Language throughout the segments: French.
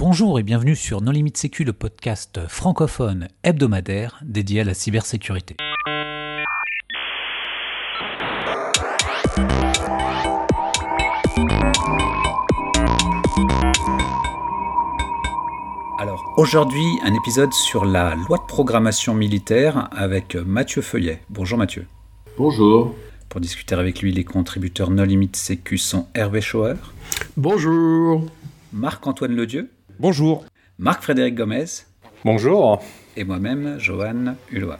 Bonjour et bienvenue sur Non Limite Sécu, le podcast francophone hebdomadaire dédié à la cybersécurité. Alors aujourd'hui, un épisode sur la loi de programmation militaire avec Mathieu Feuillet. Bonjour Mathieu. Bonjour. Pour discuter avec lui, les contributeurs Non Limite Sécu sont Hervé Schauer. Bonjour. Marc-Antoine Ledieu. Bonjour. Marc-Frédéric Gomez. Bonjour. Et moi-même, Johan Hulot.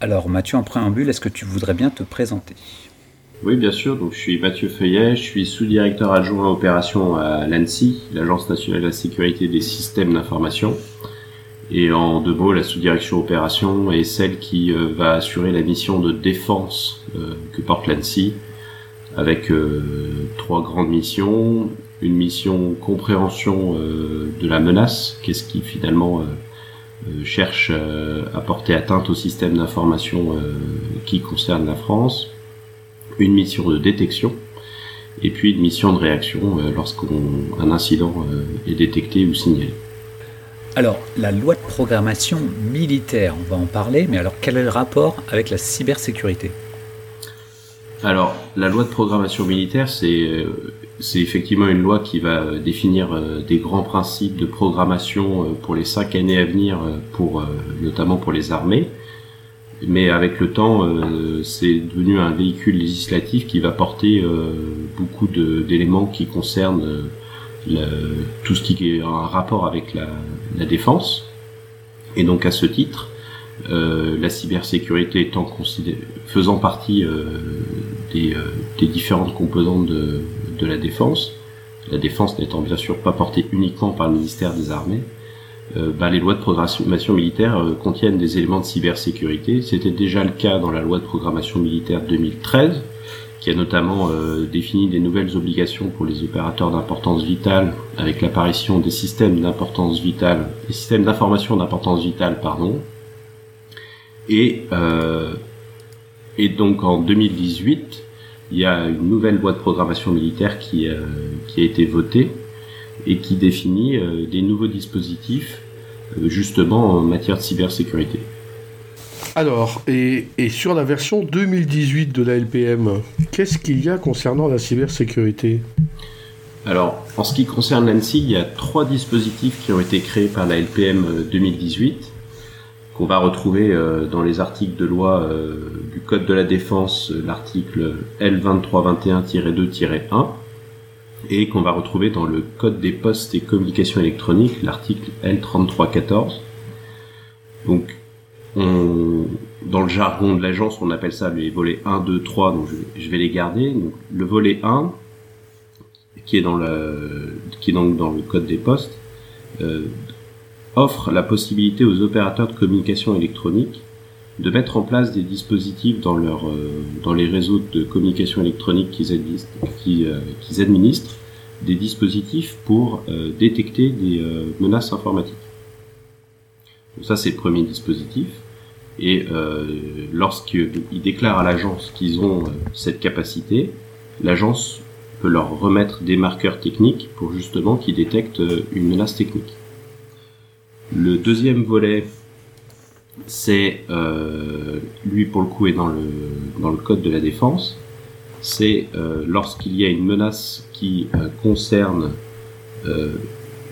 Alors Mathieu, en préambule, est-ce que tu voudrais bien te présenter? Oui, bien sûr. Donc, je suis Mathieu Feuillet, je suis sous-directeur adjoint à opération à l'ANSI, l'Agence nationale de la sécurité des systèmes d'information. Et en deux mots, la sous-direction opération est celle qui euh, va assurer la mission de défense euh, que porte l'ANSI, avec euh, trois grandes missions. Une mission compréhension de la menace, qu'est-ce qui finalement cherche à porter atteinte au système d'information qui concerne la France. Une mission de détection, et puis une mission de réaction lorsqu'un incident est détecté ou signalé. Alors, la loi de programmation militaire, on va en parler, mais alors quel est le rapport avec la cybersécurité? Alors, la loi de programmation militaire, c'est c'est effectivement une loi qui va définir des grands principes de programmation pour les cinq années à venir, notamment pour les armées. Mais avec le temps, c'est devenu un véhicule législatif qui va porter beaucoup d'éléments qui concernent tout ce qui est en rapport avec la, défense. Et donc à ce titre, euh, la cybersécurité étant faisant partie euh, des, euh, des, différentes composantes de, de, la défense, la défense n'étant bien sûr pas portée uniquement par le ministère des Armées, euh, bah, les lois de programmation militaire euh, contiennent des éléments de cybersécurité. C'était déjà le cas dans la loi de programmation militaire 2013, qui a notamment euh, défini des nouvelles obligations pour les opérateurs d'importance vitale avec l'apparition des systèmes d'importance vitale, des systèmes d'information d'importance vitale, pardon. Et, et donc en 2018, il y a une nouvelle loi de programmation militaire qui, euh, qui a été votée et qui définit euh, des nouveaux dispositifs euh, justement en matière de cybersécurité. Alors, et, et, sur la version 2018 de la LPM, qu'est-ce qu'il y a concernant la cybersécurité? Alors, en ce qui concerne l'ANSI, il y a trois dispositifs qui ont été créés par la LPM 2018, qu'on va retrouver dans les articles de loi du Code de la Défense, l'article L2321-2-1, et qu'on va retrouver dans le Code des postes et communications électroniques, l'article L3314. Donc, on, dans le jargon de l'agence, on appelle ça les volets 1, 2, 3, donc je, vais les garder. Donc, le volet 1, qui est dans le, qui est donc dans le code des postes, euh, offre la possibilité aux opérateurs de communication électronique de mettre en place des dispositifs dans leur, euh, dans les réseaux de communication électronique qu'ils euh, administrent, des dispositifs pour détecter des menaces informatiques. Donc ça, c'est le premier dispositif. Et euh, lorsqu'ils déclarent à l'agence qu'ils ont euh, cette capacité, l'agence peut leur remettre des marqueurs techniques pour justement qu'ils détectent une menace technique. Le deuxième volet, c'est euh, lui pour le coup est dans le dans le code de la défense. C'est euh, lorsqu'il y a une menace qui euh, concerne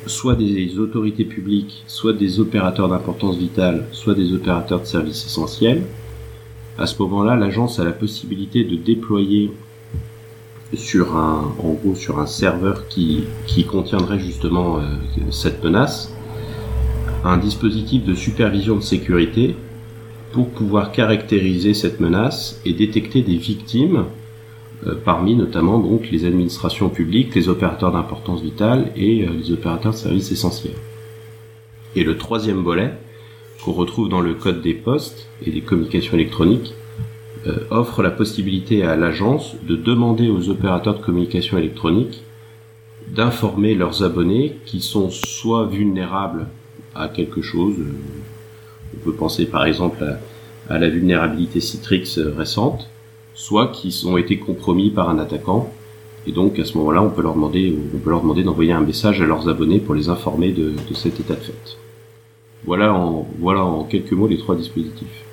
soit des autorités publiques, soit des opérateurs d'importance vitale, soit des opérateurs de services essentiels. À ce moment-là, l'agence a la possibilité de déployer sur un, en gros, sur un serveur qui, qui contiendrait justement euh, cette menace, un dispositif de supervision de sécurité pour pouvoir caractériser cette menace et détecter des victimes euh, parmi notamment donc les administrations publiques, les opérateurs d'importance vitale et euh, les opérateurs de services essentiels. Et le troisième volet, qu'on retrouve dans le code des postes et des communications électroniques, euh, offre la possibilité à l'agence de demander aux opérateurs de communication électronique d'informer leurs abonnés qui sont soit vulnérables à quelque chose, on peut penser par exemple à, la vulnérabilité Citrix récente, soit qui ont été compromis par un attaquant Et donc à ce moment-là, on peut leur demander, on peut leur demander d'envoyer un message à leurs abonnés pour les informer de, cet état de fait. Voilà en, voilà en quelques mots les trois dispositifs.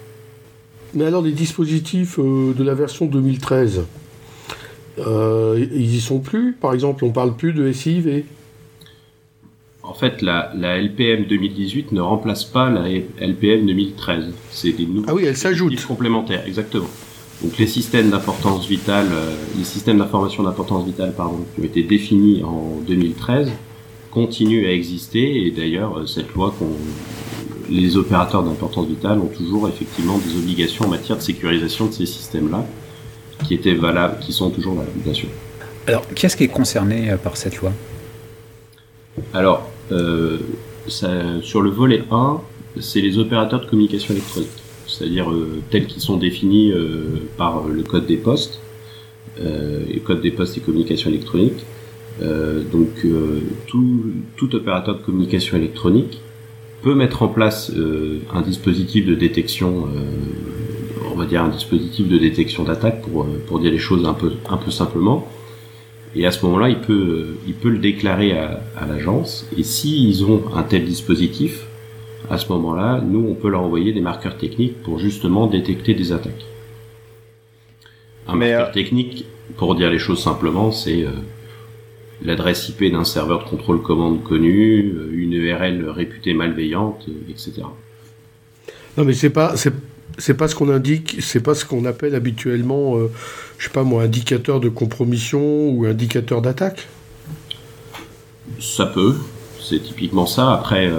Mais alors les dispositifs euh, de la version 2013, euh, ils y sont plus? Par exemple, on parle plus de SIV En fait, la, la, LPM 2018 ne remplace pas la LPM 2013. C'est des nouveaux ah oui, elle s'ajoute. complémentaires, exactement. Donc les systèmes d'importance vitale, euh, les systèmes d'information d'importance vitale, pardon, qui ont été définis en 2013, continuent à exister et d'ailleurs euh, cette loi qu'on les opérateurs d'importance vitale ont toujours effectivement des obligations en matière de sécurisation de ces systèmes-là, qui étaient valables, qui sont toujours valables, bien sûr. Alors, qui est-ce qui est concerné euh, par cette loi? Alors, euh, sur le volet 1, c'est les opérateurs de communication électronique, c'est-à-dire euh, tels qu'ils sont définis euh, par le code des postes, le code des postes et communication électronique. donc, tout, opérateur de communication électronique peut mettre en place un dispositif de détection, on va dire un dispositif de détection d'attaque pour, dire les choses un peu simplement. Et à ce moment-là, il peut, il peut le déclarer à, à l'agence. Et s'ils ont un tel dispositif, à ce moment-là, nous, on peut leur envoyer des marqueurs techniques pour justement détecter des attaques. Un marqueur technique, pour dire les choses simplement, c'est l'adresse IP d'un serveur de contrôle commande connu, euh, une URL réputée malveillante, euh, etc. Non, mais c'est pas c'est pas ce qu'on indique, c'est pas ce qu'on appelle habituellement, euh, je sais pas moi, indicateur de compromission ou indicateur d'attaque. Ça peut, c'est typiquement ça. Après,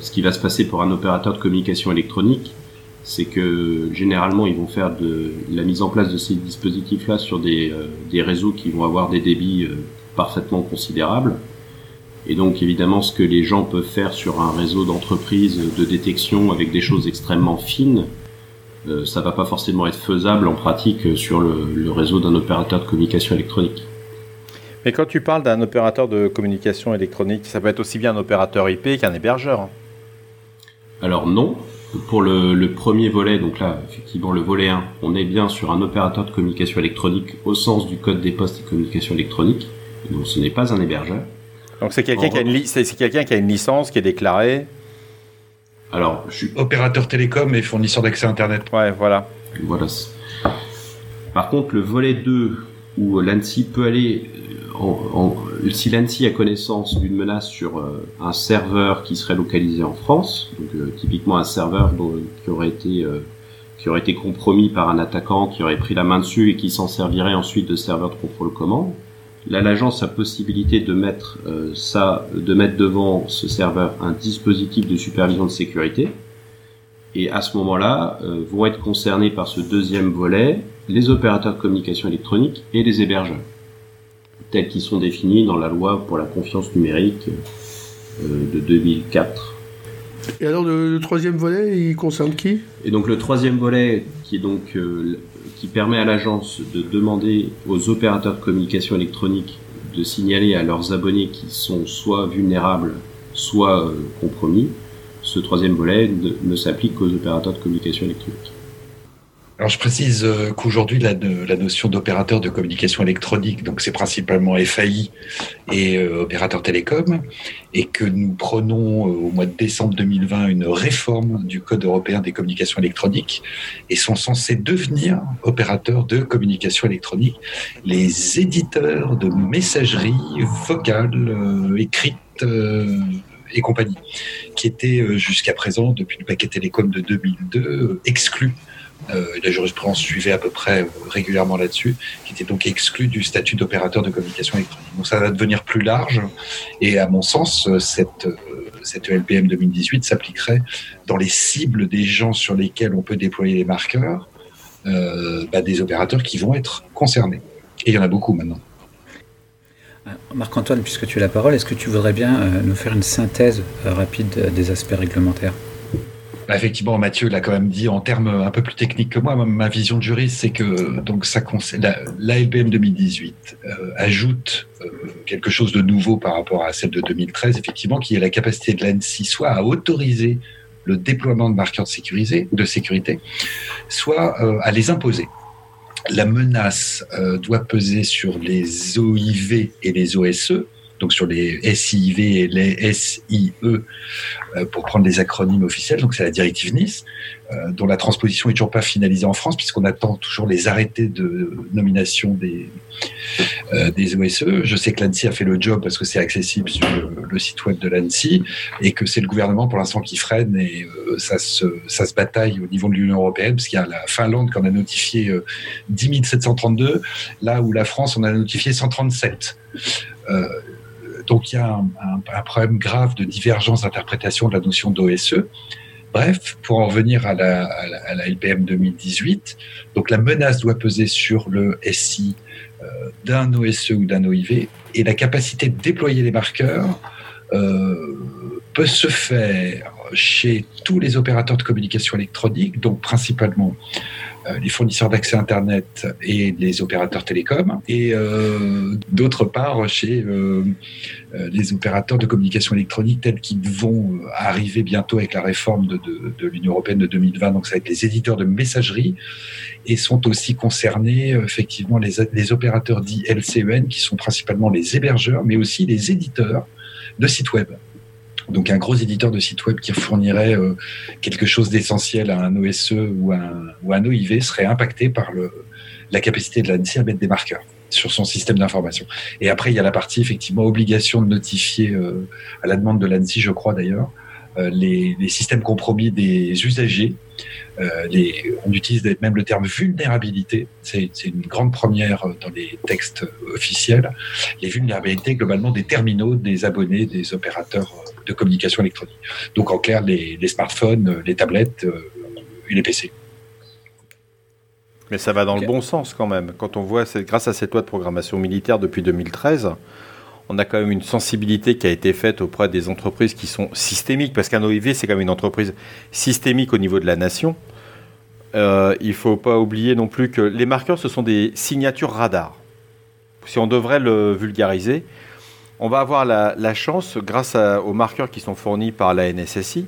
ce qui va se passer pour un opérateur de communication électronique, c'est que généralement ils vont faire de la mise en place de ces dispositifs-là sur des, euh, réseaux qui vont avoir des débits euh, parfaitement considérables. Et donc évidemment ce que les gens peuvent faire sur un réseau d'entreprise de détection avec des choses extrêmement fines, euh, ça va pas forcément être faisable en pratique sur le, le réseau d'un opérateur de communication électronique. Mais quand tu parles d'un opérateur de communication électronique, ça peut être aussi bien un opérateur IP qu'un hébergeur. Hein. Alors non, pour le, le, premier volet, donc là, effectivement, le volet 1, on est bien sur un opérateur de communication électronique au sens du code des postes et communication électronique. Donc ce n'est pas un hébergeur. Donc c'est quelqu'un qui, a une quelqu'un qui a une licence qui est déclarée. Alors, je suis... Opérateur télécom et fournisseur d'accès Internet. Ouais, voilà. Voilà. Par contre, le volet 2, où l'ANSI peut aller en, si l'ANSI a connaissance d'une menace sur euh, un serveur qui serait localisé en France, donc euh, typiquement un serveur qui aurait été euh, qui aurait été compromis par un attaquant qui aurait pris la main dessus et qui s'en servirait ensuite de serveur de contrôle commande. Là, l'agence a possibilité de mettre ça, de mettre devant ce serveur un dispositif de supervision de sécurité. Et à ce moment-là, vont être concernés par ce deuxième volet les opérateurs de communication électronique et les hébergeurs tels qu'ils sont définis dans la loi pour la confiance numérique euh, de 2004. Et alors le, troisième volet, il concerne qui? Et donc le troisième volet, qui est donc euh, qui permet à l'agence de demander aux opérateurs de communication électronique de signaler à leurs abonnés qui sont soit vulnérables, soit euh, compromis. Ce troisième volet ne, ne s'applique qu'aux opérateurs de communication électronique. Alors je précise euh, qu'aujourd'hui la, notion d'opérateur de communication électronique, donc c'est principalement FAI et euh, opérateur télécom, et que nous prenons euh, au mois de décembre 2020 une réforme du Code européen des communications électroniques et sont censés devenir opérateurs de communication électronique les éditeurs de messagerie vocale écrite et compagnie, qui étaient jusqu'à présent, depuis le paquet télécom de 2002, exclus euh, la jurisprudence suivait à peu près euh, régulièrement là-dessus, qui était donc exclu du statut d'opérateur de communication électronique. Donc ça va devenir plus large, et à mon sens, euh, cette, cette LPM 2018 s'appliquerait dans les cibles des gens sur lesquels on peut déployer les marqueurs, bah, des opérateurs qui vont être concernés. Et il y en a beaucoup maintenant. Marc-Antoine, puisque tu as la parole, est-ce que tu voudrais bien nous faire une synthèse rapide des aspects réglementaires? Effectivement, Mathieu l'a quand même dit en termes un peu plus techniques que moi. Ma vision de juriste, c'est que donc la, la LPM 2018 euh, ajoute euh, quelque chose de nouveau par rapport à celle de 2013, effectivement, qui est la capacité de l'ANSI soit à autoriser le déploiement de marqueurs sécurisés, de sécurité, soit euh, à les imposer. la menace doit peser sur les OIV et les OSE, donc sur les SIV et les SIE, euh, pour prendre les acronymes officiels. Donc c'est la directive Nice, euh, dont la transposition est toujours pas finalisée en France, puisqu'on attend toujours les arrêtés de nomination des, euh, des OSE. Je sais que l'ANSI a fait le job parce que c'est accessible sur le, site web de l'ANSI et que c'est le gouvernement pour l'instant qui freine et ça, se, ça se bataille au niveau de l'Union européenne, parce qu'il y a la Finlande qui en a notifié 10 732, là où la France en a notifié 137. Donc il y a un, problème grave de divergence d'interprétation de la notion d'OSE. Bref, pour en revenir à la, LPM 2018, donc la menace doit peser sur le SI euh, d'un OSE ou d'un OIV et la capacité de déployer les marqueurs euh, peut se faire chez tous les opérateurs de communication électronique, donc principalement les fournisseurs d'accès Internet et les opérateurs télécoms, et euh, d'autre part chez euh, les opérateurs de communication électronique tels qu'ils vont arriver bientôt avec la réforme de, de, l'Union européenne de 2020, donc ça va être les éditeurs de messagerie, et sont aussi concernés effectivement les, les opérateurs dits LCEN, qui sont principalement les hébergeurs, mais aussi les éditeurs de sites web. Donc un gros éditeur de site web qui fournirait euh, quelque chose d'essentiel à un OSE ou un, ou un OIV serait impacté par la capacité de l'ANSI à mettre des marqueurs sur son système d'information. Et après, il y a la partie effectivement obligation de notifier euh, à la demande de l'ANSI, je crois d'ailleurs, euh, les, systèmes compromis des usagers. On utilise même le terme vulnérabilité. C'est une grande première dans les textes officiels. Les vulnérabilités globalement des terminaux, des abonnés, des opérateurs de communication électronique. Donc en clair, les, smartphones, euh, les tablettes euh, et les PC. Mais ça va dans le bon sens quand même. Quand on voit, grâce à cette loi de programmation militaire depuis 2013, on a quand même une sensibilité qui a été faite auprès des entreprises qui sont systémiques, parce qu'un OIV, c'est quand même une entreprise systémique au niveau de la nation. Euh, il ne faut pas oublier non plus que les marqueurs, ce sont des signatures radar. Si on devrait le vulgariser, on va avoir la, chance, grâce aux marqueurs qui sont fournis par la NSSI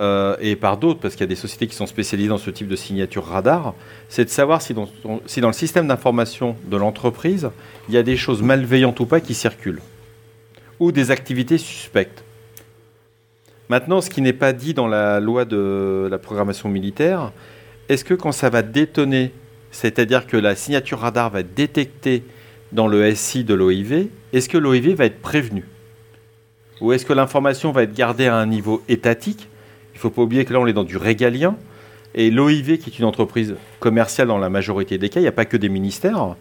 euh, et par d'autres, parce qu'il y a des sociétés qui sont spécialisées dans ce type de signature radar, c'est de savoir si dans, si dans le système d'information de l'entreprise, il y a des choses malveillantes ou pas qui circulent, ou des activités suspectes. Maintenant, ce qui n'est pas dit dans la loi de la programmation militaire, est-ce que quand ça va détonner, c'est-à-dire que la signature radar va détecter dans le SI de l'OIV, est-ce que l'OIV va être prévenu? Ou est-ce que l'information va être gardée à un niveau étatique? Il ne faut pas oublier que là, on est dans du régalien. Et l'OIV, qui est une entreprise commerciale dans la majorité des cas, il n'y a pas que des ministères.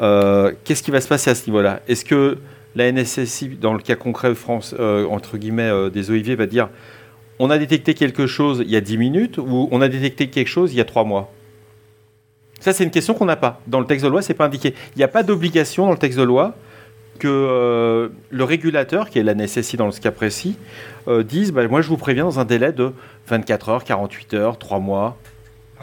Euh, qu'est-ce qui va se passer à ce niveau-là? Est-ce que la NSSI, dans le cas concret France, euh, entre guillemets, euh, des OIV, va dire on a détecté quelque chose il y a 10 minutes ou on a détecté quelque chose il y a 3 mois? Ça, c'est une question qu'on n'a pas. Dans le texte de loi, ce n'est pas indiqué. Il n'y a pas d'obligation dans le texte de loi que euh, le régulateur, qui est la NSSI dans ce cas précis, euh, dise bah, Moi, je vous préviens dans un délai de 24 heures, 48 heures, 3 mois.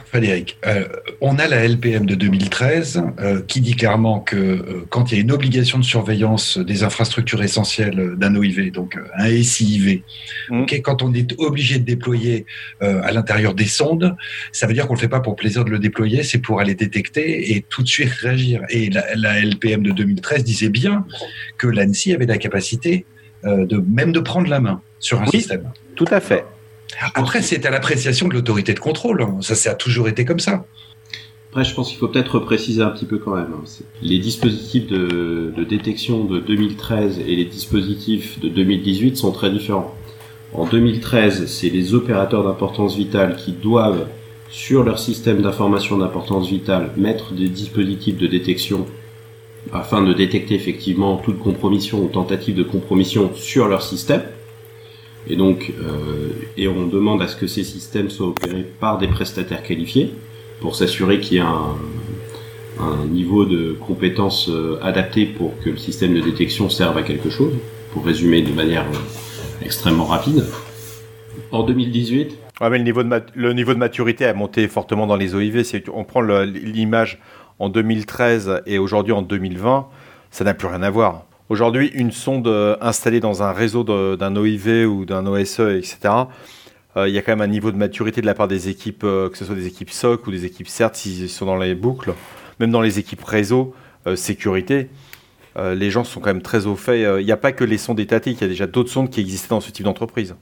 Frédéric, euh, on a la LPM de 2013 euh, qui dit clairement que euh, quand il y a une obligation de surveillance des infrastructures essentielles d'un OIV, donc un SIV, mmh. quand on est obligé de déployer à l'intérieur des sondes, ça veut dire qu'on ne le fait pas pour plaisir de le déployer, c'est pour aller détecter et tout de suite réagir. Et la, LPM de 2013 disait bien que l'ANSI avait la capacité de même de prendre la main sur un système. Tout à fait. Après, c'est à l'appréciation de l'autorité de contrôle. Hein. Ça, ça a toujours été comme ça. Après, je pense qu'il faut peut-être préciser un petit peu quand même. Hein. Les dispositifs de, détection de 2013 et les dispositifs de 2018 sont très différents. En 2013, c'est les opérateurs d'importance vitale qui doivent, sur leur système d'information d'importance vitale, mettre des dispositifs de détection afin de détecter effectivement toute compromission ou tentative de compromission sur leur système. Et donc, euh, et on demande à ce que ces systèmes soient opérés par des prestataires qualifiés pour s'assurer qu'il y a un, niveau de compétence euh, adapté pour que le système de détection serve à quelque chose, pour résumer de manière euh, extrêmement rapide. En 2018, Ouais, mais le niveau, de le niveau de maturité a monté fortement dans les OIV. On prend l'image en 2013 et aujourd'hui en 2020, ça n'a plus rien à voir. Aujourd'hui, une sonde euh, installée dans un réseau d'un OIV ou d'un OSE, etc., euh, il y a quand même un niveau de maturité de la part des équipes, euh, que ce soit des équipes SOC ou des équipes CERT, s'ils sont dans les boucles, même dans les équipes réseau, sécurité, les gens sont quand même très au fait. Il n'y a pas que les sondes étatiques, il y a déjà d'autres sondes qui existaient dans ce type d'entreprise.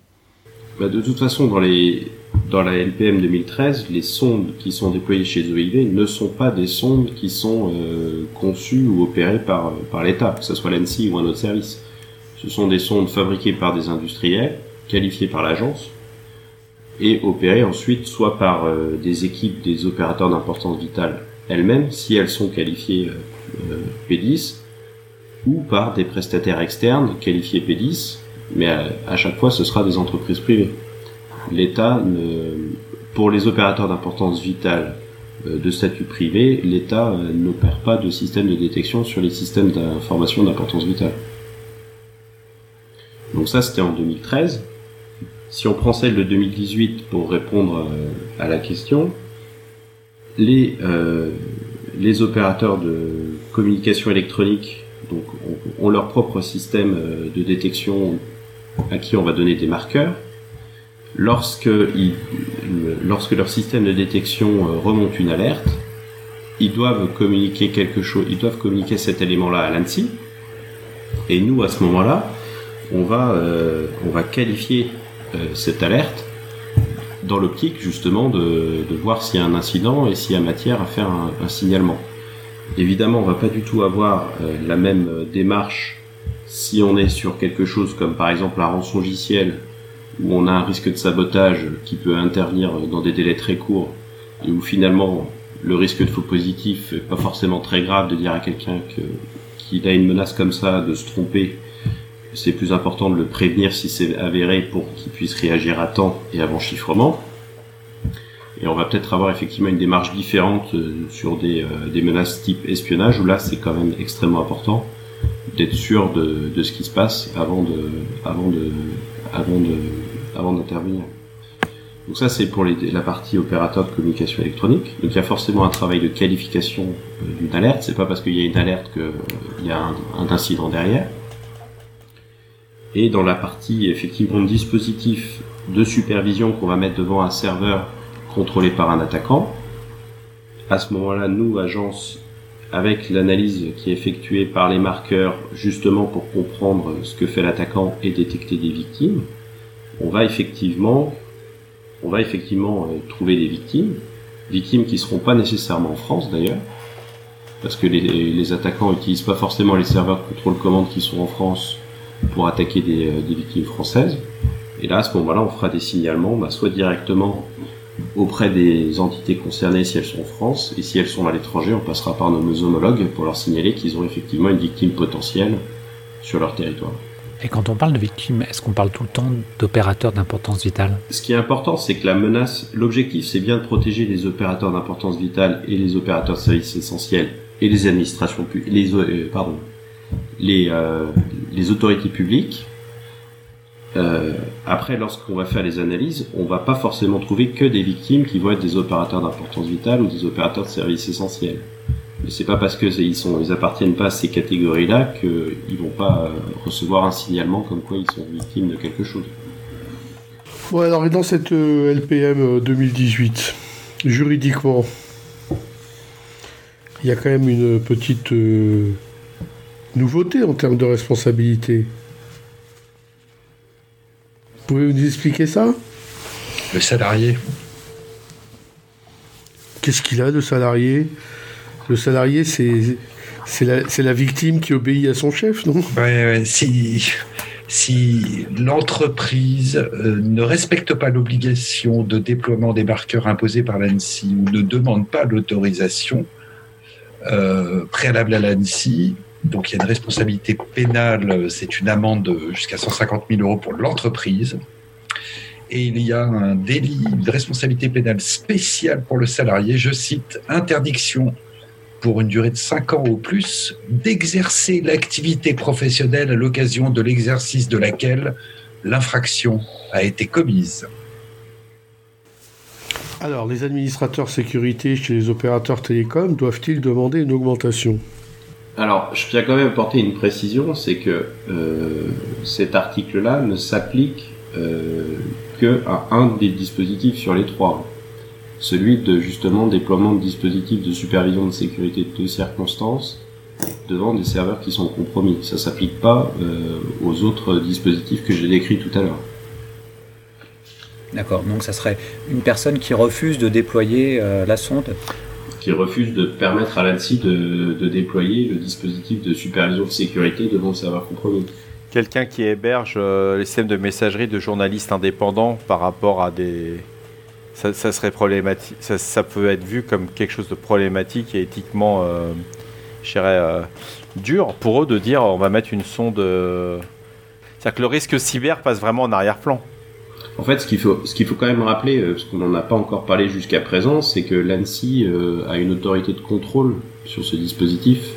Bah, de toute façon, dans, les, dans la LPM 2013, les sondes qui sont déployées chez OIV ne sont pas des sondes qui sont euh, conçues ou opérées par, par l'État, que ce soit l'ANSI ou un autre service. Ce sont des sondes fabriquées par des industriels, qualifiées par l'agence, et opérées ensuite soit par euh, des équipes des opérateurs d'importance vitale elles-mêmes, si elles sont qualifiées euh, P10, ou par des prestataires externes qualifiés P10, mais à, chaque fois ce sera des entreprises privées. L'État, pour les opérateurs d'importance vitale euh, de statut privé, l'État euh, n'opère pas de système de détection sur les systèmes d'information d'importance vitale. Donc ça c'était en 2013. Si on prend celle de 2018 pour répondre euh, à la question, les, les opérateurs de communication électronique donc, ont leur propre système de détection à qui on va donner des marqueurs. Lorsque, leur système de détection euh, remonte une alerte, ils doivent communiquer quelque chose, ils doivent communiquer cet élément-là à l'ANSI. Et nous, à ce moment-là, on va, euh, qualifier euh, cette alerte dans l'optique justement de, voir s'il y a un incident et s'il y a matière à faire un, un signalement. Évidemment, on va pas du tout avoir la même démarche si on est sur quelque chose comme par exemple la rançongiciel, où on a un risque de sabotage qui peut intervenir dans des délais très courts, et où finalement le risque de faux positif n'est pas forcément très grave de dire à quelqu'un qu'il a une menace comme ça, de se tromper, c'est plus important de le prévenir si c'est avéré pour qu'il puisse réagir à temps et avant chiffrement. Et on va peut-être avoir effectivement une démarche différente euh, sur des, euh, des menaces type espionnage, où là c'est quand même extrêmement important d'être sûr de, ce qui se passe avant de, avant de, avant d'intervenir. Donc ça c'est pour la partie opérateur de communication électronique. Donc il y a forcément un travail de qualification euh, d'une alerte. C'est pas parce qu'il y a une alerte qu'il y a un, incident derrière. Et dans la partie effectivement dispositif de supervision qu'on va mettre devant un serveur contrôlé par un attaquant, à ce moment-là, nous, agence avec l'analyse qui est effectuée par les marqueurs justement pour comprendre ce que fait l'attaquant et détecter des victimes, on va effectivement, euh, trouver des victimes, victimes qui seront pas nécessairement en France d'ailleurs, parce que les, attaquants n'utilisent pas forcément les serveurs de contrôle commande qui sont en France pour attaquer des, euh, victimes françaises. Et là, à ce moment-là, on fera des signalements, bah, soit directement auprès des entités concernées si elles sont en France, et si elles sont à l'étranger, on passera par nos homologues pour leur signaler qu'ils ont effectivement une victime potentielle sur leur territoire. Et quand on parle de victimes, est-ce qu'on parle tout le temps d'opérateurs d'importance vitale? Ce qui est important, c'est que la menace, l'objectif, c'est bien de protéger les opérateurs d'importance vitale et les opérateurs de services essentiels et les administrations, les, euh, pardon, les, euh, les autorités publiques euh, après, lorsqu'on va faire les analyses, on va pas forcément trouver que des victimes qui vont être des opérateurs d'importance vitale ou des opérateurs de services essentiels. Mais c'est pas parce que ils sont, appartiennent pas à ces catégories-là qu'ils vont pas euh, recevoir un signalement comme quoi ils sont victimes de quelque chose. Ouais, alors et dans cette euh, LPM 2018, juridiquement, il y a quand même une petite nouveauté en termes de responsabilité. Vous pouvez nous expliquer ça? Le salarié. Qu'est-ce qu'il a de salarié? Le salarié, c'est c'est la, la, victime qui obéit à son chef, non? Ouais, si, si l'entreprise euh, ne respecte pas l'obligation de déploiement des marqueurs imposés par l'ANSI ou ne demande pas l'autorisation euh, préalable à l'ANSI, donc il y a une responsabilité pénale, c'est une amende jusqu'à 150 000 euros pour l'entreprise. Et il y a un délit de responsabilité pénale spéciale pour le salarié, je cite, interdiction pour une durée de 5 ans ou plus d'exercer l'activité professionnelle à l'occasion de l'exercice de laquelle l'infraction a été commise. Alors, les administrateurs sécurité chez les opérateurs télécoms doivent-ils demander une augmentation? Alors, je tiens quand même apporter une précision, c'est que euh, cet article-là ne s'applique euh, que à un des dispositifs sur les trois. celui de justement déploiement de dispositifs de supervision de sécurité de circonstances devant des serveurs qui sont compromis. Ça s'applique pas euh, aux autres dispositifs que j'ai décrits tout à l'heure. D'accord, donc ça serait une personne qui refuse de déployer euh, la sonde Qui refuse de permettre à l'ANSI de, de, déployer le dispositif de supervision de sécurité devant le serveur compromis. Quelqu'un qui héberge euh, les systèmes de messagerie de journalistes indépendants par rapport à des. Ça, serait problématique. Ça, peut être vu comme quelque chose de problématique et éthiquement, euh, je dirais, euh, dur pour eux de dire on va mettre une sonde. C'est-à-dire que le risque cyber passe vraiment en arrière-plan. En fait, ce qu'il faut, ce qu'il faut quand même rappeler, parce qu'on n'en a pas encore parlé jusqu'à présent, c'est que l'ANSI a une autorité de contrôle sur ce dispositif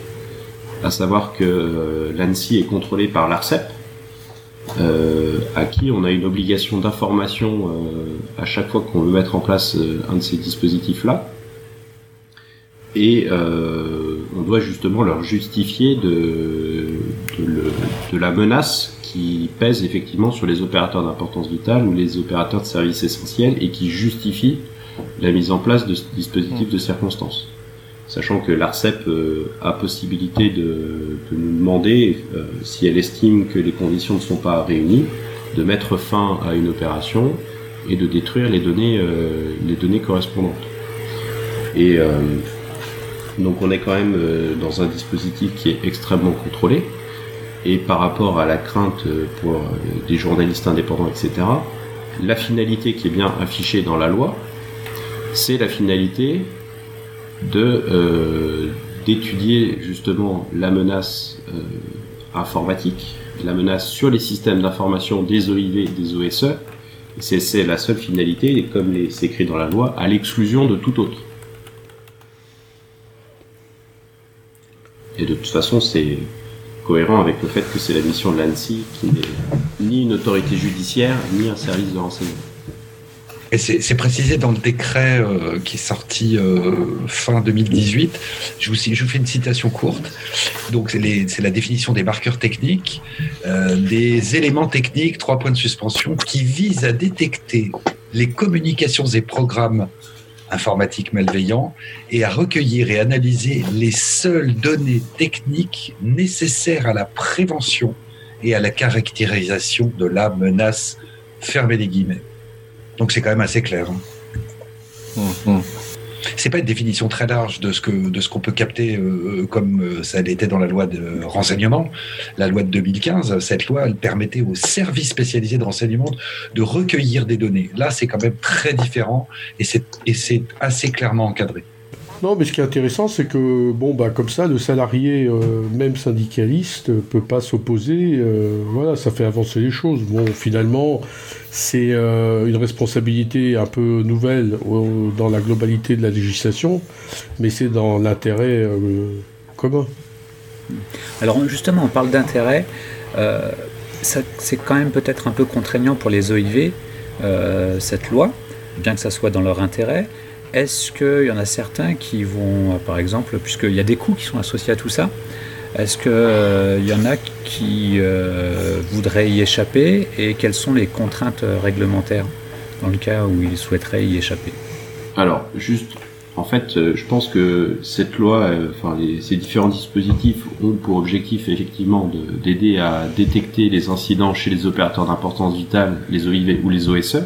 à savoir que euh, l'ANSI est contrôlé par l'ARCEP, euh, à qui on a une obligation d'information euh, à chaque fois qu'on veut mettre en place euh, un de ces dispositifs-là. Et euh, doit justement leur justifier de, la menace qui pèse effectivement sur les opérateurs d'importance vitale ou les opérateurs de services essentiels et qui justifie la mise en place de ce dispositif de circonstance sachant que l'ARCEP euh, a possibilité de, nous demander, euh, si elle estime que les conditions ne sont pas réunies, de mettre fin à une opération et de détruire les données, euh, les données correspondantes. Et donc on est quand même euh, dans un dispositif qui est extrêmement contrôlé. Et par rapport à la crainte pour des journalistes indépendants, etc., la finalité qui est bien affichée dans la loi, c'est la finalité euh, d'étudier justement la menace euh, informatique, la menace sur les systèmes d'information des OIV et des OSE. C'est la seule finalité, comme c'est écrit dans la loi, à l'exclusion de tout autre. Et de toute façon, c'est cohérent avec le fait que c'est la mission de l'ANSI qui n'est ni une autorité judiciaire, ni un service de renseignement. Et c'est précisé dans le décret euh, qui est sorti euh, fin 2018. Je vous, fais une citation courte. Donc, c'est la définition des marqueurs techniques, euh, des éléments techniques, trois points de suspension, qui visent à détecter les communications et programmes informatiques malveillants et à recueillir et analyser les seules données techniques nécessaires à la prévention et à la caractérisation de la menace. Fermez les guillemets. Donc c'est quand même assez clair. Hein. Mmh. C'est pas une définition très large de ce que de ce qu'on peut capter euh, comme euh, ça l'était dans la loi de renseignement, la loi de 2015. Cette loi, elle permettait aux services spécialisés de renseignement de recueillir des données. Là, c'est quand même très différent et c'est assez clairement encadré. Non, mais ce qui est intéressant, c'est que, bon, bah, comme ça, le salarié, euh, même syndicaliste, peut pas s'opposer. Euh, voilà, ça fait avancer les choses. Bon, finalement, c'est euh, une responsabilité un peu nouvelle dans la globalité de la législation, mais c'est dans l'intérêt euh, commun. Alors, justement, on parle d'intérêt. c'est quand même peut-être un peu contraignant pour les OIV, cette loi, bien que ça soit dans leur intérêt. Est-ce qu'il y en a certains qui vont, par exemple, puisqu'il y a des coûts qui sont associés à tout ça, est-ce qu'il euh, y en a qui euh, voudraient y échapper et quelles sont les contraintes réglementaires dans le cas où ils souhaiteraient y échapper? Alors, juste, en fait, euh, je pense que cette loi, euh, enfin, les, ces différents dispositifs ont pour objectif effectivement d'aider à détecter les incidents chez les opérateurs d'importance vitale, les OIV ou les OSE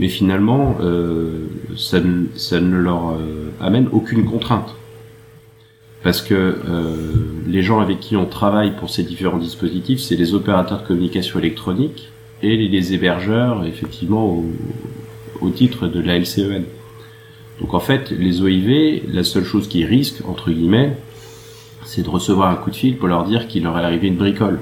mais finalement, euh, ça, ne, leur euh, amène aucune contrainte. Parce que euh, les gens avec qui on travaille pour ces différents dispositifs, c'est les opérateurs de communication électronique et les hébergeurs, effectivement, au, au titre de la LCEN. Donc en fait, les OIV, la seule chose qu'ils risquent, entre guillemets, c'est de recevoir un coup de fil pour leur dire qu'il leur est arrivé une bricole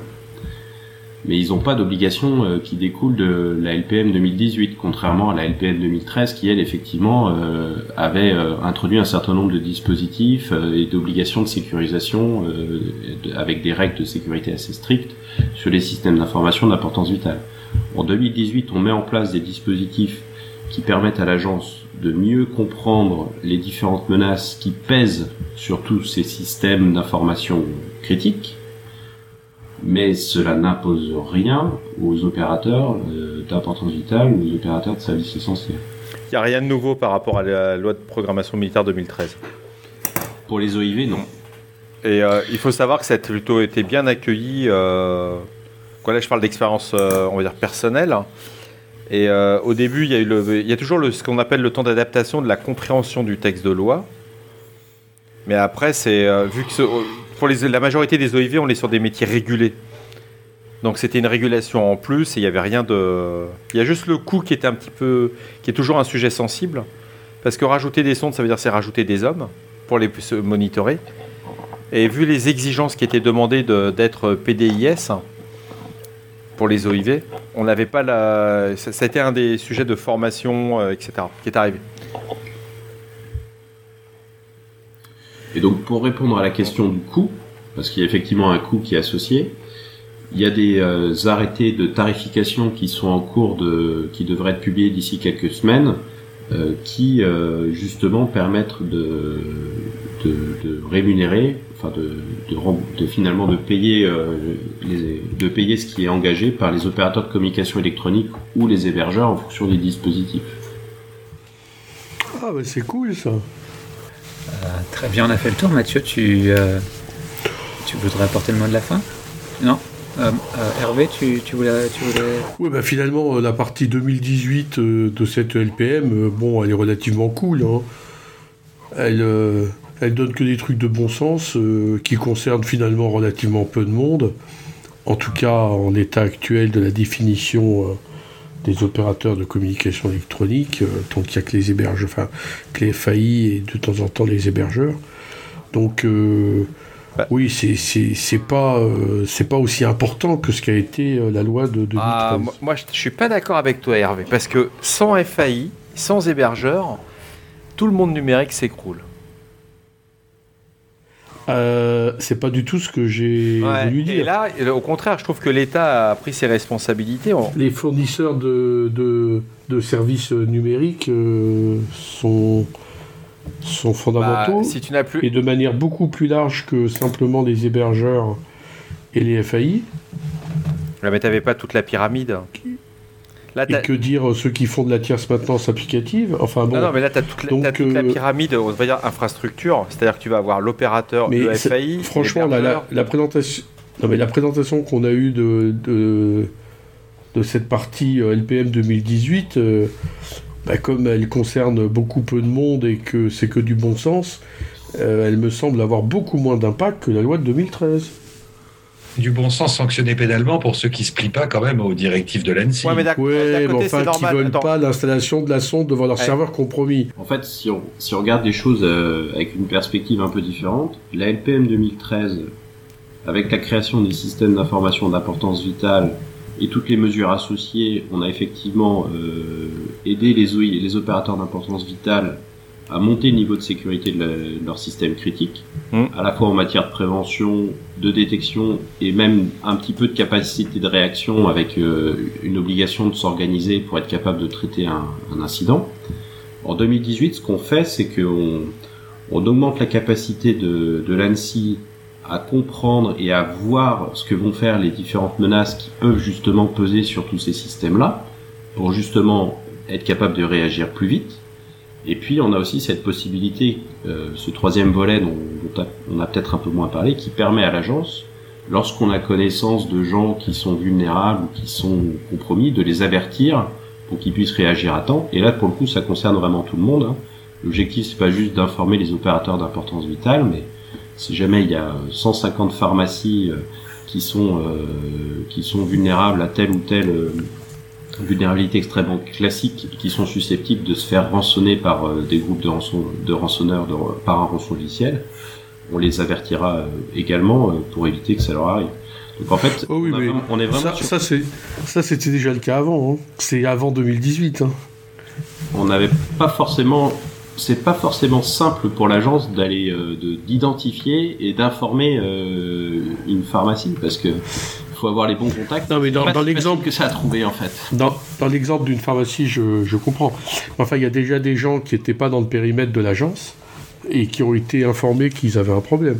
mais ils n'ont pas d'obligation euh, qui découle de la LPM 2018, contrairement à la LPM 2013 qui, elle, effectivement, euh, avait euh, introduit un certain nombre de dispositifs et d'obligations de sécurisation avec des règles de sécurité assez strictes sur les systèmes d'information d'importance vitale. En 2018, on met en place des dispositifs qui permettent à l'agence de mieux comprendre les différentes menaces qui pèsent sur tous ces systèmes d'information critiques mais cela n'impose rien aux opérateurs euh, d'importance vitale ou aux opérateurs de services essentiels. Il n'y a rien de nouveau par rapport à la loi de programmation militaire 2013. Pour les OIV, non. Et euh, il faut savoir que ça a plutôt été bien accueilli. Euh, là, je parle d'expérience, euh, on va dire personnelle. Et euh, au début, il y a, eu le, il y a toujours le, ce qu'on appelle le temps d'adaptation de la compréhension du texte de loi. Mais après, c'est euh, vu que ce- pour la majorité des OIV, on est sur des métiers régulés. Donc c'était une régulation en plus et il n'y avait rien de. Il y a juste le coût qui était un petit peu, qui est toujours un sujet sensible, parce que rajouter des sondes, ça veut dire c'est rajouter des hommes pour les monitorer. Et vu les exigences qui étaient demandées de- d'être PDIS pour les OIV, on n'avait pas la. Été un des sujets de formation, euh, etc., qui est arrivé. Et donc pour répondre à la question du coût, parce qu'il y a effectivement un coût qui est associé, il y a des euh, arrêtés de tarification qui sont en cours de, qui devraient être publiés d'ici quelques semaines, euh, qui euh, justement permettent de, rémunérer, enfin de, finalement de payer, de payer ce qui est engagé par les opérateurs de communication électronique ou les hébergeurs en fonction des dispositifs. Ah, bah c'est cool ça. Très bien, on a fait le tour. Mathieu, tu, euh, tu voudrais apporter le mot de la fin? Non? Euh, euh, Hervé, tu, tu voulais. Oui, bah finalement, euh, la partie 2018 euh, de cette LPM, euh, bon, elle est relativement cool. hein. Elle, euh, elle donne que des trucs de bon sens euh, qui concernent finalement relativement peu de monde. En tout cas, en l'état actuel de la définition des opérateurs de communication électronique, euh, tant qu'il n'y a que les hébergeurs, enfin, que les FAI et de temps en temps les hébergeurs. Donc, euh, Bah. oui, c'est- pas, euh, c'est pas aussi important que ce qu'a été euh, la loi de 2013. Ah, moi, moi, je je suis pas d'accord avec toi, Hervé, parce que sans FAI, sans hébergeur, tout le monde numérique s'écroule. Euh, c'est pas du tout ce que j'ai voulu Et dire. là, euh, au contraire, je trouve que l'État a pris ses responsabilités. en- Les fournisseurs de, de, de services numériques euh, sont, sont Bah, fondamentaux si tu n'as plus, et de manière beaucoup plus large que simplement les hébergeurs et les FAI. Là, mais t'avais pas toute la pyramide. Là, Et que dire euh, ceux qui font de la tierce maintenance applicative Enfin bon, non, non, mais là, tu as toute, la, Donc, t'as toute la euh, pyramide, on va dire infrastructure. C'est-à-dire que tu vas avoir l'opérateur, le FAI. franchement, la, la, présentation, non, mais la présentation qu'on a eue de, de, de cette partie euh, LPM 2018, euh, bah, comme elle concerne beaucoup peu de monde et que c'est que du bon sens, euh, elle me semble avoir beaucoup moins d'impact que la loi de 2013. Du bon sens sanctionné pénalement pour ceux qui se plient pas quand même aux directives de l'ANSI. Ouais, mais d'un mais côté, enfin, qui veulent Attends. pas l'installation de la sonde devant leur Ouais. serveur compromis. En fait, si on, si on regarde les choses euh, avec une perspective un peu différente, la LPM 2013, avec la création des systèmes d'information d'importance vitale et toutes les mesures associées, on a effectivement euh, aidé les, OI, les opérateurs d'importance vitale à monter le niveau de sécurité de, la- de leur système critique, Mm. à la fois en matière de prévention, de détection et même un petit peu de capacité de réaction avec euh, une obligation de s'organiser pour être capable de traiter un, un incident. En 2018, ce qu'on fait, c'est qu'on on augmente la capacité de, de l'ANSI à comprendre et à voir ce que vont faire les différentes menaces qui peuvent justement peser sur tous ces systèmes-là, pour justement être capable de réagir plus vite. Et puis on a aussi cette possibilité, euh, ce troisième volet dont, on a peut-être un peu moins parlé, qui permet à l'agence, lorsqu'on a connaissance de gens qui sont vulnérables ou qui sont compromis, de les avertir pour qu'ils puissent réagir à temps. Et là, pour le coup, ça concerne vraiment tout le monde. hein. L'objectif, c'est pas juste d'informer les opérateurs d'importance vitale, mais si jamais il y a 150 pharmacies euh, qui sont euh, qui sont vulnérables à telle ou telle euh, vulnérabilité extrêmement classique, qui sont susceptibles de se faire rançonner par euh, des groupes de, rançon, de rançonneurs de- par un rançon logiciel, on les avertira euh, également euh, pour éviter que ça leur arrive. Donc en fait, Oh oui, on, a mais vraiment- on est vraiment Ça, sur- ça, c'est, ça c'était déjà le cas avant. hein. C'est avant 2018. hein. on n'avait pas forcément c'est pas forcément simple pour l'agence d'aller euh, de- d'identifier et d'informer euh, une pharmacie parce que faut avoir les bons contacts. Non, mais dans- l'exemple- que ça a trouvé en fait. Dans, dans l'exemple d'une pharmacie, je, je comprends. Enfin, il y a déjà des gens qui n'étaient pas dans le périmètre de l'agence et qui ont été informés qu'ils avaient un problème.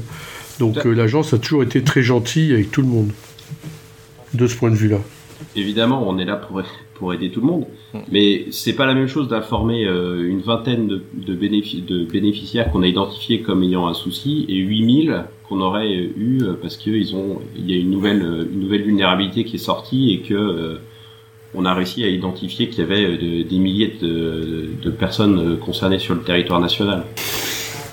Donc euh, l'agence a toujours été très gentille avec tout le monde, de ce point de vue-là. évidemment, on est là pour pour aider tout le monde, mm. mais c'est pas la même chose d'informer euh, une vingtaine de, de, de bénéficiaires qu'on a identifiés comme ayant un souci et 8000 qu'on aurait eu parce qu'ils ont il y a une nouvelle une nouvelle vulnérabilité qui est sortie et que on a réussi à identifier qu'il y avait des milliers de, de, personnes concernées sur le territoire national.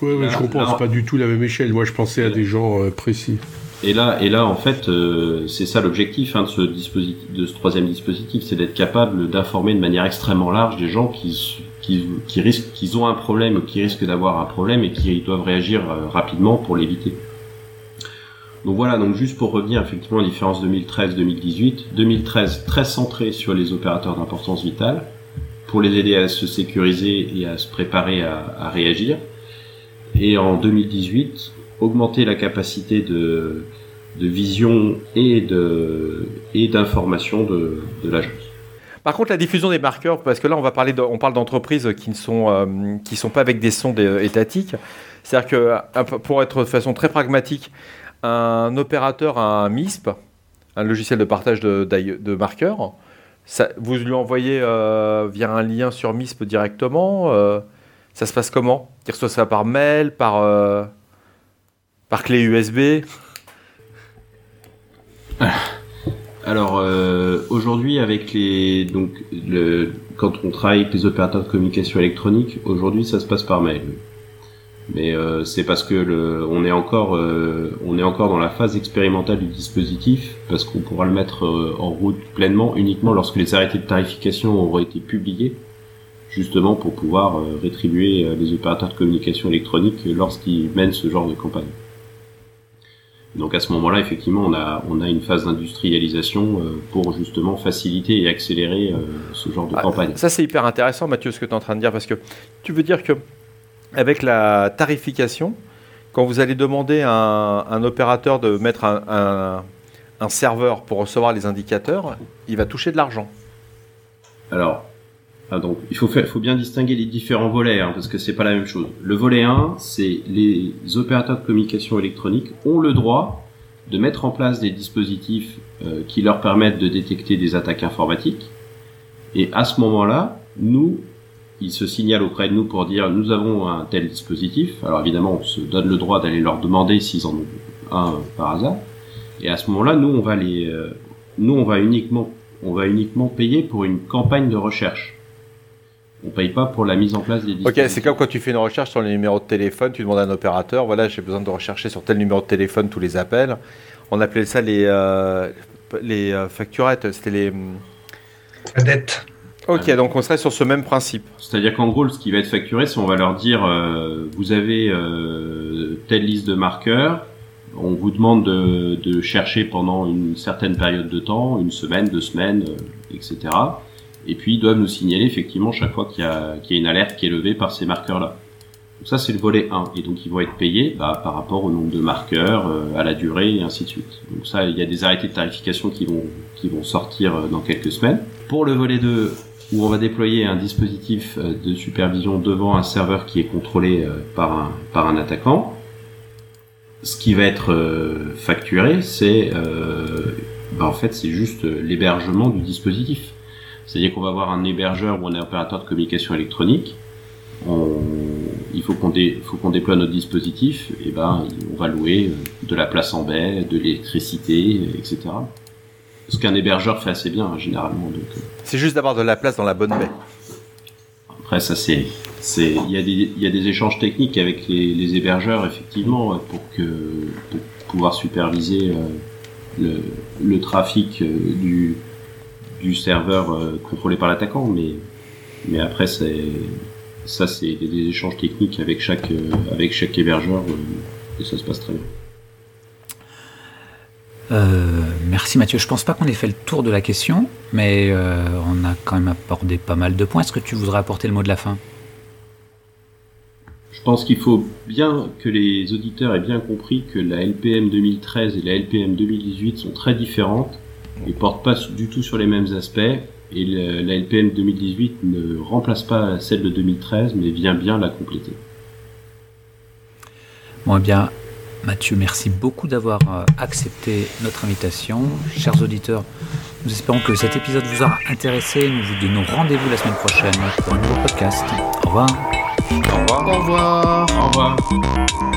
Oui, ouais, je comprends, c'est pas du tout la même échelle. Moi, je pensais à des gens précis. Et là, et là, en fait, euh, c'est ça l'objectif hein, de ce dispositif, de ce troisième dispositif, c'est d'être capable d'informer de manière extrêmement large des gens qui, qui, qui risquent, qu'ils ont un problème qui risquent d'avoir un problème et qui doivent réagir euh, rapidement pour l'éviter. Donc voilà, donc juste pour revenir effectivement à la différence 2013-2018, 2013 très centré sur les opérateurs d'importance vitale pour les aider à se sécuriser et à se préparer à, à réagir. Et en 2018, augmenter la capacité de, de vision et de et d'information de, de l'agence. Par contre, la diffusion des marqueurs, parce que là, on va parler, on parle d'entreprises qui ne sont euh, qui sont pas avec des sondes étatiques. C'est-à-dire que, pour être de façon très pragmatique, un opérateur a un MISP, un logiciel de partage de, de marqueurs. Vous lui envoyez euh, via un lien sur MISP directement. Euh, ça se passe comment? Il reçoit ça par mail, par par clé USB Alors euh, aujourd'hui avec les donc le, quand on travaille avec les opérateurs de communication électronique, aujourd'hui ça se passe par mail. Mais euh, c'est parce que le, on est encore euh, on est encore dans la phase expérimentale du dispositif parce qu'on pourra le mettre en route pleinement uniquement lorsque les arrêtés de tarification auront été publiés justement pour pouvoir rétribuer les opérateurs de communication électronique lorsqu'ils mènent ce genre de campagne. Donc à ce moment-là, effectivement, on a, on a une phase d'industrialisation euh, pour justement faciliter et accélérer euh, ce genre de ah, campagne. Ça, c'est hyper intéressant, Mathieu, ce que tu es en train de dire, parce que tu veux dire que avec la tarification, quand vous allez demander à un, opérateur de mettre un, un, serveur pour recevoir les indicateurs, il va toucher de l'argent. Alors, ah, donc, il faut, faire, faut bien distinguer les différents volets, hein, parce que c'est pas la même chose. Le volet 1, c'est les opérateurs de communication électronique ont le droit de mettre en place des dispositifs euh, qui leur permettent de détecter des attaques informatiques. Et à ce moment-là, nous, ils se signalent auprès de nous pour dire nous avons un tel dispositif. Alors évidemment, on se donne le droit d'aller leur demander s'ils en ont un par hasard. Et à ce moment-là, nous, on va les, euh, nous, on va uniquement, on va uniquement payer pour une campagne de recherche. On paye pas pour la mise en place des Ok, c'est comme quand tu fais une recherche sur les numéros de téléphone, tu demandes à un opérateur, voilà, j'ai besoin de rechercher sur tel numéro de téléphone tous les appels. On appelait ça les, euh, les euh, facturettes, c'était les... La dette. Ok, donc on serait sur ce même principe. C'est-à-dire qu'en gros, ce qui va être facturé, c'est on va leur dire, euh, vous avez telle liste de marqueurs, on vous demande de, de, chercher pendant une certaine période de temps, une semaine, deux semaines, etc et puis ils doivent nous signaler effectivement chaque fois qu'il y, a, une alerte qui est levée par ces marqueurs-là. Donc ça c'est le volet 1, et donc ils vont être payés bah, par rapport au nombre de marqueurs, euh, à la durée, et ainsi de suite. Donc ça, il y a des arrêtés de tarification qui vont, qui vont sortir euh, dans quelques semaines. Pour le volet 2, où on va déployer un dispositif euh, de supervision devant un serveur qui est contrôlé par un, par un attaquant, ce qui va être facturé, c'est bah, en fait c'est juste l'hébergement du dispositif. C'est-à-dire qu'on va avoir un hébergeur ou un opérateur de communication électronique. il faut qu'on, déploie notre dispositif, et ben on va louer euh, de la place en baie, de l'électricité, etc. Ce qu'un hébergeur fait assez bien hein, généralement. Euh. C'est juste d'avoir de la place dans la bonne baie. Après ça c'est, il y a des, échanges techniques avec les, hébergeurs effectivement pour que pour pouvoir superviser euh, le, trafic du du serveur euh, contrôlé par l'attaquant, mais, mais après, c'est, ça, c'est des, échanges techniques avec chaque, euh, avec chaque hébergeur, euh, et ça se passe très bien. merci Mathieu. Je pense pas qu'on ait fait le tour de la question, mais on a quand même abordé pas mal de points. Est-ce que tu voudrais apporter le mot de la fin? Je pense qu'il faut bien que les auditeurs aient bien compris que la LPM 2013 et la LPM 2018 sont très différentes ne porte pas du tout sur les mêmes aspects. Et la LPM 2018 ne remplace pas celle de 2013, mais vient bien la compléter. Bon, eh bien, Mathieu, merci beaucoup d'avoir euh, accepté notre invitation. Chers auditeurs, nous espérons que cet épisode vous aura intéressé. Nous vous donnons rendez-vous la semaine prochaine pour un nouveau podcast. Au revoir. Au revoir. Au revoir. Au revoir.